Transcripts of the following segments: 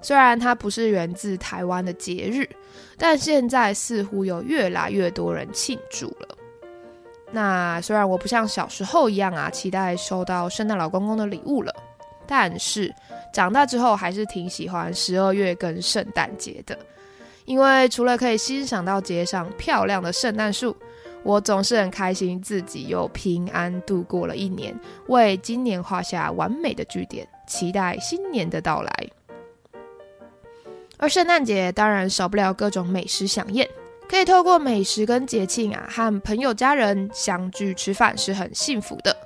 虽然它不是源自台湾的节日，但现在似乎有越来越多人庆祝了。那虽然我不像小时候一样啊，期待收到圣诞老公公的礼物了，但是长大之后还是挺喜欢十二月跟圣诞节的。因为除了可以欣赏到街上漂亮的圣诞树，我总是很开心自己又平安度过了一年，为今年画下完美的句点，期待新年的到来。而圣诞节当然少不了各种美食飨宴，可以透过美食跟节庆啊，和朋友家人相聚吃饭是很幸福的。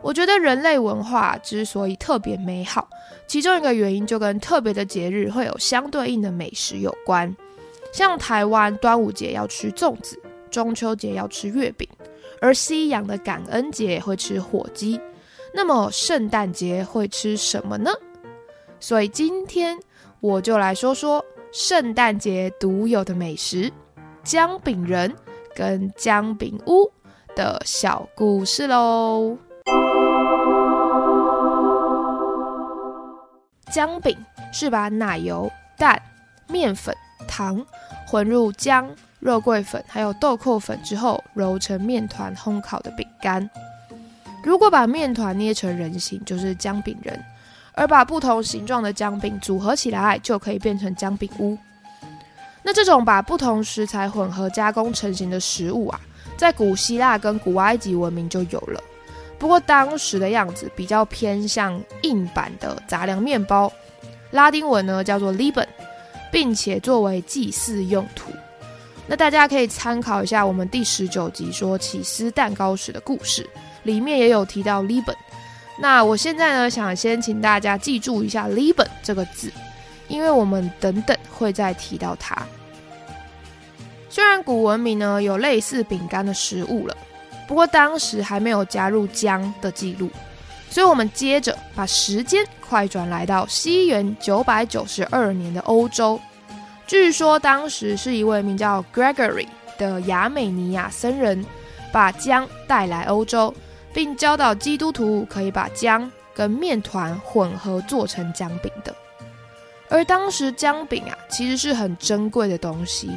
我觉得人类文化之所以特别美好，其中一个原因就跟特别的节日会有相对应的美食有关。像台湾端午节要吃粽子，中秋节要吃月饼，而西洋的感恩节会吃火鸡。那么圣诞节会吃什么呢？所以今天。我就来说说圣诞节独有的美食——姜饼人跟姜饼屋的小故事喽。姜饼是把奶油、蛋、面粉、糖混入姜、肉桂粉还有豆蔻粉之后揉成面团烘烤的饼干。如果把面团捏成人形，就是姜饼人。而把不同形状的姜饼组合起来，就可以变成姜饼屋。那这种把不同食材混合加工成型的食物啊，在古希腊跟古埃及文明就有了。不过当时的样子比较偏向硬板的杂粮面包，拉丁文呢叫做 liben，并且作为祭祀用途。那大家可以参考一下我们第十九集说起司蛋糕时的故事，里面也有提到 liben。那我现在呢，想先请大家记住一下 “liben” 这个字，因为我们等等会再提到它。虽然古文明呢有类似饼干的食物了，不过当时还没有加入姜的记录，所以我们接着把时间快转来到西元九百九十二年的欧洲。据说当时是一位名叫 Gregory 的亚美尼亚僧人把姜带来欧洲。并教导基督徒可以把姜跟面团混合做成姜饼的。而当时姜饼啊，其实是很珍贵的东西。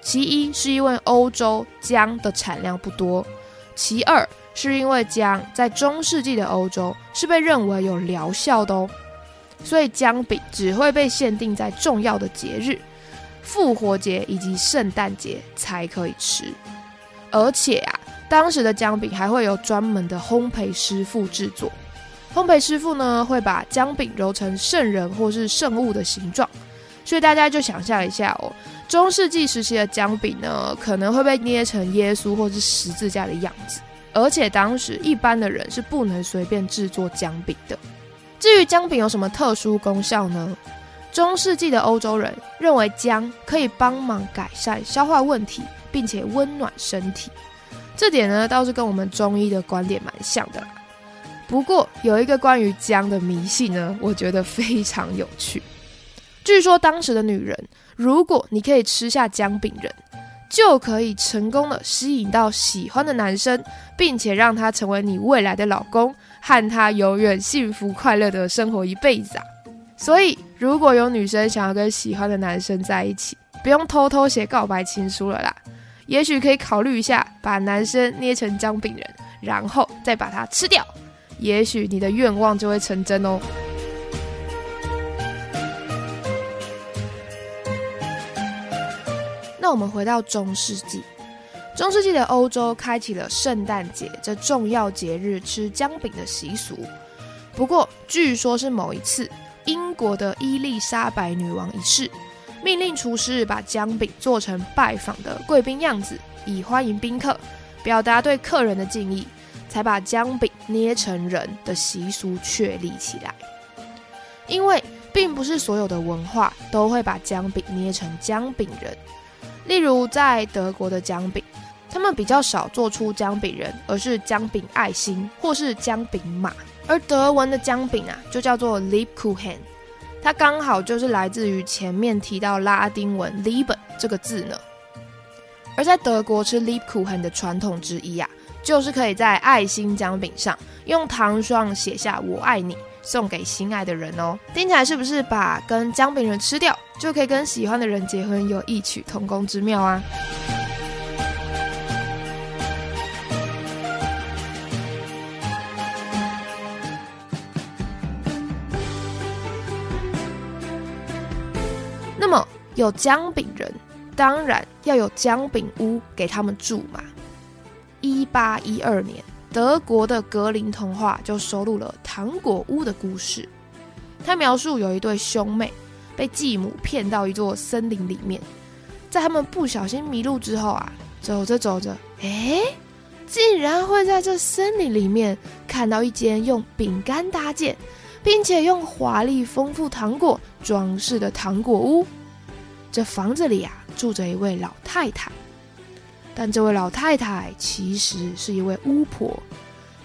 其一是因为欧洲姜的产量不多，其二是因为姜在中世纪的欧洲是被认为有疗效的哦，所以姜饼只会被限定在重要的节日，复活节以及圣诞节才可以吃，而且啊。当时的姜饼还会有专门的烘焙师傅制作，烘焙师傅呢会把姜饼揉成圣人或是圣物的形状，所以大家就想象一下哦，中世纪时期的姜饼呢可能会被捏成耶稣或是十字架的样子，而且当时一般的人是不能随便制作姜饼的。至于姜饼有什么特殊功效呢？中世纪的欧洲人认为姜可以帮忙改善消化问题，并且温暖身体。这点呢，倒是跟我们中医的观点蛮像的啦。不过有一个关于姜的迷信呢，我觉得非常有趣。据说当时的女人，如果你可以吃下姜饼人，就可以成功的吸引到喜欢的男生，并且让他成为你未来的老公，和他永远幸福快乐的生活一辈子啊。所以，如果有女生想要跟喜欢的男生在一起，不用偷偷写告白情书了啦。也许可以考虑一下，把男生捏成姜饼人，然后再把它吃掉。也许你的愿望就会成真哦。那我们回到中世纪，中世纪的欧洲开启了圣诞节这重要节日吃姜饼的习俗。不过，据说是某一次英国的伊丽莎白女王一世。命令厨师把姜饼做成拜访的贵宾样子，以欢迎宾客，表达对客人的敬意，才把姜饼捏成人的习俗确立起来。因为并不是所有的文化都会把姜饼捏成姜饼人。例如，在德国的姜饼，他们比较少做出姜饼人，而是姜饼爱心或是姜饼马。而德文的姜饼啊，就叫做 Liebkuchen，它刚好就是来自于前面提到拉丁文 Lieben 这个字呢。而在德国吃 Liebkuchen 的传统之一啊，就是可以在爱心姜饼上用糖霜写下“我爱你”。送给心爱的人哦，听起来是不是把跟姜饼人吃掉，就可以跟喜欢的人结婚，有异曲同工之妙啊？有姜饼人，当然要有姜饼屋给他们住嘛。一八一二年。德国的格林童话就收录了糖果屋的故事。他描述有一对兄妹被继母骗到一座森林里面，在他们不小心迷路之后啊，走着走着，哎，竟然会在这森林里面看到一间用饼干搭建，并且用华丽丰富糖果装饰的糖果屋。这房子里啊，住着一位老太太。但这位老太太其实是一位巫婆，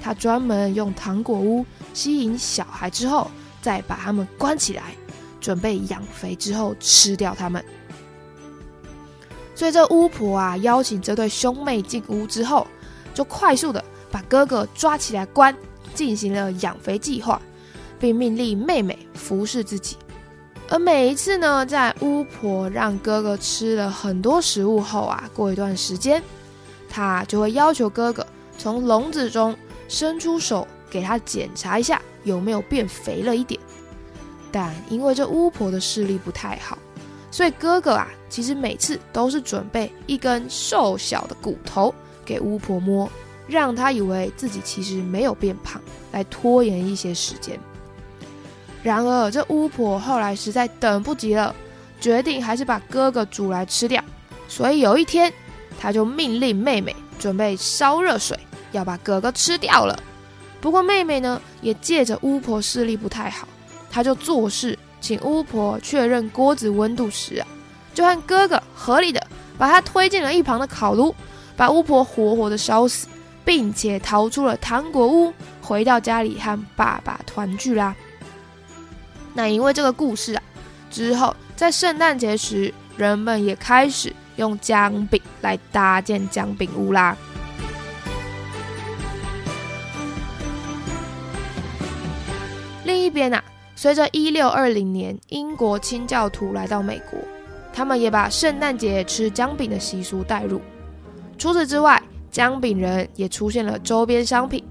她专门用糖果屋吸引小孩，之后再把他们关起来，准备养肥之后吃掉他们。所以这巫婆啊，邀请这对兄妹进屋之后，就快速的把哥哥抓起来关，进行了养肥计划，并命令妹妹服侍自己。而每一次呢，在巫婆让哥哥吃了很多食物后啊，过一段时间，他就会要求哥哥从笼子中伸出手，给他检查一下有没有变肥了一点。但因为这巫婆的视力不太好，所以哥哥啊，其实每次都是准备一根瘦小的骨头给巫婆摸，让她以为自己其实没有变胖，来拖延一些时间。然而，这巫婆后来实在等不及了，决定还是把哥哥煮来吃掉。所以有一天，她就命令妹妹准备烧热水，要把哥哥吃掉了。不过妹妹呢，也借着巫婆视力不太好，她就做事请巫婆确认锅子温度时啊，就和哥哥合理的把他推进了一旁的烤炉，把巫婆活活的烧死，并且逃出了糖果屋，回到家里和爸爸团聚啦。那因为这个故事啊，之后在圣诞节时，人们也开始用姜饼来搭建姜饼屋啦。另一边啊，随着一六二零年英国清教徒来到美国，他们也把圣诞节吃姜饼的习俗带入。除此之外，姜饼人也出现了周边商品，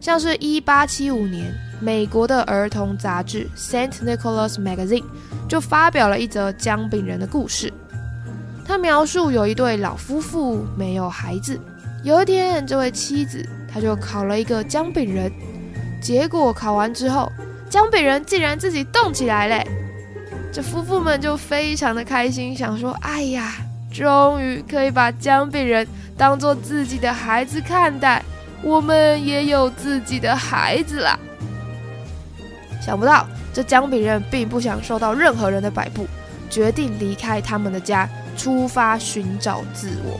像是一八七五年。美国的儿童杂志《Saint Nicholas Magazine》就发表了一则姜饼人的故事。他描述有一对老夫妇没有孩子，有一天，这位妻子他就烤了一个姜饼人，结果烤完之后，姜饼人竟然自己动起来嘞！这夫妇们就非常的开心，想说：“哎呀，终于可以把姜饼人当做自己的孩子看待，我们也有自己的孩子了。”想不到，这姜饼人并不想受到任何人的摆布，决定离开他们的家，出发寻找自我。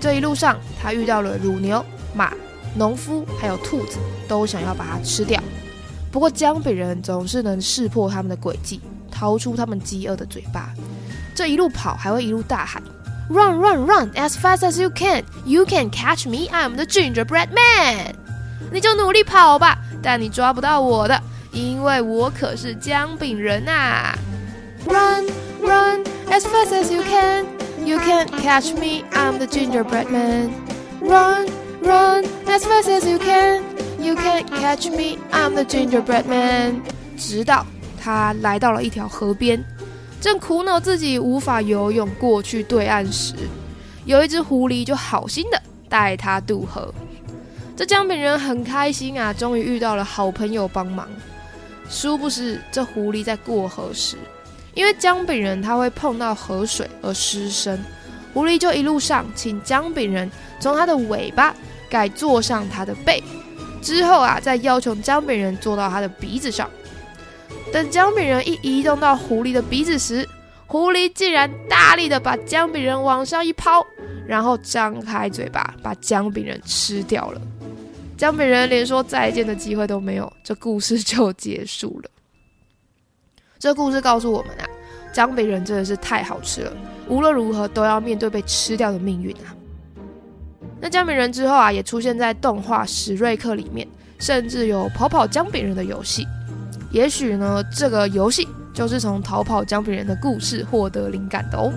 这一路上，他遇到了乳牛、马、农夫，还有兔子，都想要把它吃掉。不过，姜饼人总是能识破他们的诡计，逃出他们饥饿的嘴巴。这一路跑，还会一路大喊：“Run, run, run as fast as you can! You can catch me! I'm the gingerbread man!” 你就努力跑吧。但你抓不到我的，因为我可是姜饼人呐！Run, run as fast as you can, you can't catch me. I'm the gingerbread man. Run, run as fast as you can, you can't catch me. I'm the gingerbread man. 直到他来到了一条河边，正苦恼自己无法游泳过去对岸时，有一只狐狸就好心的带他渡河。这姜饼人很开心啊，终于遇到了好朋友帮忙。殊不知，这狐狸在过河时，因为姜饼人他会碰到河水而失身，狐狸就一路上请姜饼人从他的尾巴改坐上他的背，之后啊，再要求姜饼人坐到他的鼻子上。等姜饼人一移动到狐狸的鼻子时，狐狸竟然大力的把姜饼人往上一抛，然后张开嘴巴把姜饼人吃掉了。姜饼人连说再见的机会都没有，这故事就结束了。这故事告诉我们啊，姜饼人真的是太好吃了，无论如何都要面对被吃掉的命运啊。那姜饼人之后啊，也出现在动画《史瑞克》里面，甚至有跑跑姜饼人的游戏。也许呢，这个游戏就是从逃跑姜饼人的故事获得灵感的哦。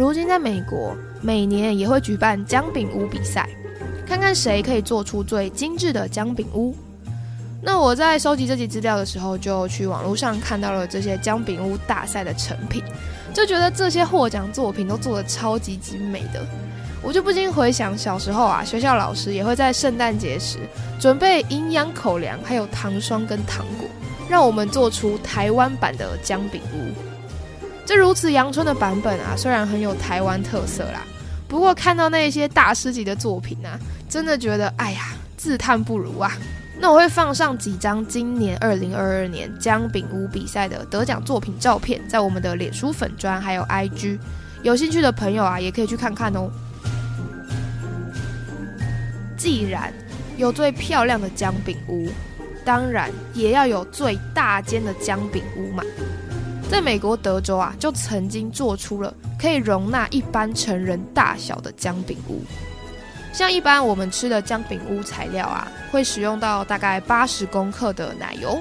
如今在美国，每年也会举办姜饼屋比赛，看看谁可以做出最精致的姜饼屋。那我在收集这集资料的时候，就去网络上看到了这些姜饼屋大赛的成品，就觉得这些获奖作品都做的超级精美的。我就不禁回想小时候啊，学校老师也会在圣诞节时准备营养口粮，还有糖霜跟糖果，让我们做出台湾版的姜饼屋。这如此阳春的版本啊，虽然很有台湾特色啦，不过看到那些大师级的作品啊，真的觉得哎呀，自叹不如啊。那我会放上几张今年二零二二年姜饼屋比赛的得奖作品照片，在我们的脸书粉砖还有 IG，有兴趣的朋友啊，也可以去看看哦。既然有最漂亮的姜饼屋，当然也要有最大间的姜饼屋嘛。在美国德州啊，就曾经做出了可以容纳一般成人大小的姜饼屋。像一般我们吃的姜饼屋材料啊，会使用到大概八十公克的奶油、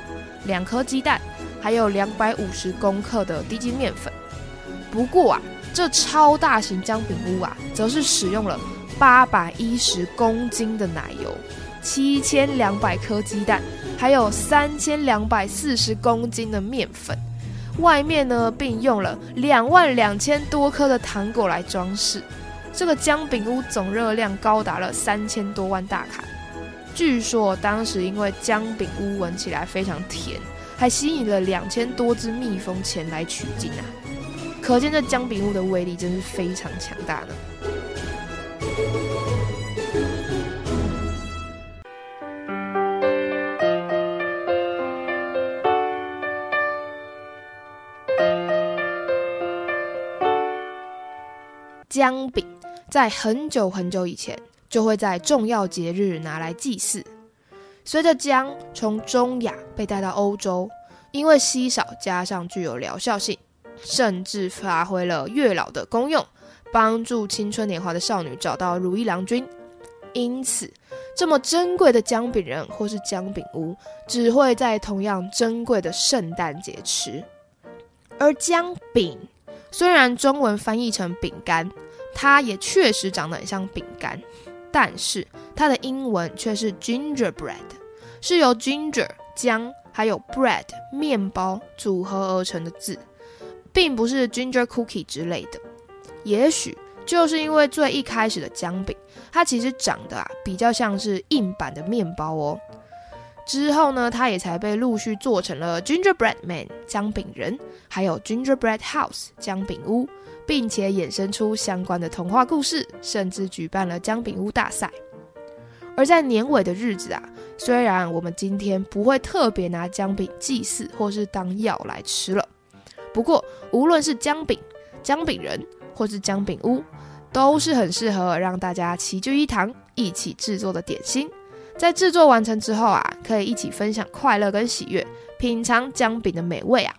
两颗鸡蛋，还有两百五十公克的低筋面粉。不过啊，这超大型姜饼屋啊，则是使用了。八百一十公斤的奶油，七千两百颗鸡蛋，还有三千两百四十公斤的面粉，外面呢并用了两万两千多颗的糖果来装饰。这个姜饼屋总热量高达了三千多万大卡。据说当时因为姜饼屋闻起来非常甜，还吸引了两千多只蜜蜂前来取经啊！可见这姜饼屋的威力真是非常强大呢。姜饼在很久很久以前就会在重要节日拿来祭祀。随着姜从中亚被带到欧洲，因为稀少加上具有疗效性，甚至发挥了月老的功用。帮助青春年华的少女找到如意郎君，因此这么珍贵的姜饼人或是姜饼屋，只会在同样珍贵的圣诞节吃。而姜饼虽然中文翻译成饼干，它也确实长得很像饼干，但是它的英文却是 gingerbread，是由 ginger 姜还有 bread 面包组合而成的字，并不是 ginger cookie 之类的。也许就是因为最一开始的姜饼，它其实长得啊比较像是硬版的面包哦。之后呢，它也才被陆续做成了 Gingerbread Man 姜饼人，还有 Gingerbread House 姜饼屋，并且衍生出相关的童话故事，甚至举办了姜饼屋大赛。而在年尾的日子啊，虽然我们今天不会特别拿姜饼祭祀或是当药来吃了，不过无论是姜饼、姜饼人。或是姜饼屋，都是很适合让大家齐聚一堂一起制作的点心。在制作完成之后啊，可以一起分享快乐跟喜悦，品尝姜饼的美味啊。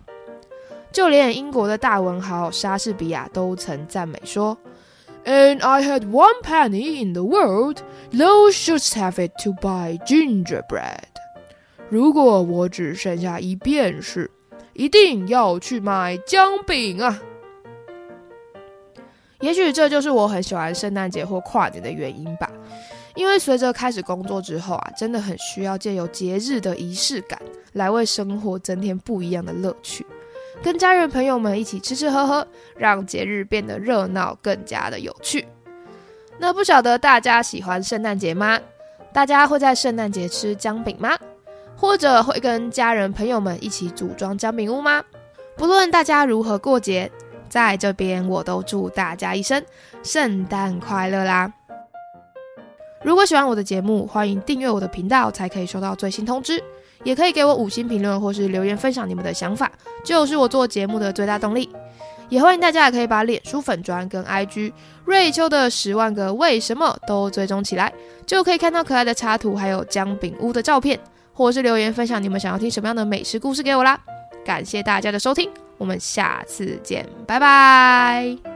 就连英国的大文豪莎士比亚都曾赞美说：“And I had one penny in the world, thou shouldst have it to buy gingerbread。”如果我只剩下一便士，一定要去买姜饼啊！也许这就是我很喜欢圣诞节或跨年的原因吧，因为随着开始工作之后啊，真的很需要借由节日的仪式感来为生活增添不一样的乐趣，跟家人朋友们一起吃吃喝喝，让节日变得热闹更加的有趣。那不晓得大家喜欢圣诞节吗？大家会在圣诞节吃姜饼吗？或者会跟家人朋友们一起组装姜饼屋吗？不论大家如何过节。在这边，我都祝大家一生圣诞快乐啦！如果喜欢我的节目，欢迎订阅我的频道，才可以收到最新通知。也可以给我五星评论或是留言分享你们的想法，就是我做节目的最大动力。也欢迎大家也可以把脸书粉砖跟 IG 瑞秋的十万个为什么都追踪起来，就可以看到可爱的插图，还有姜饼屋的照片，或是留言分享你们想要听什么样的美食故事给我啦。感谢大家的收听，我们下次见，拜拜。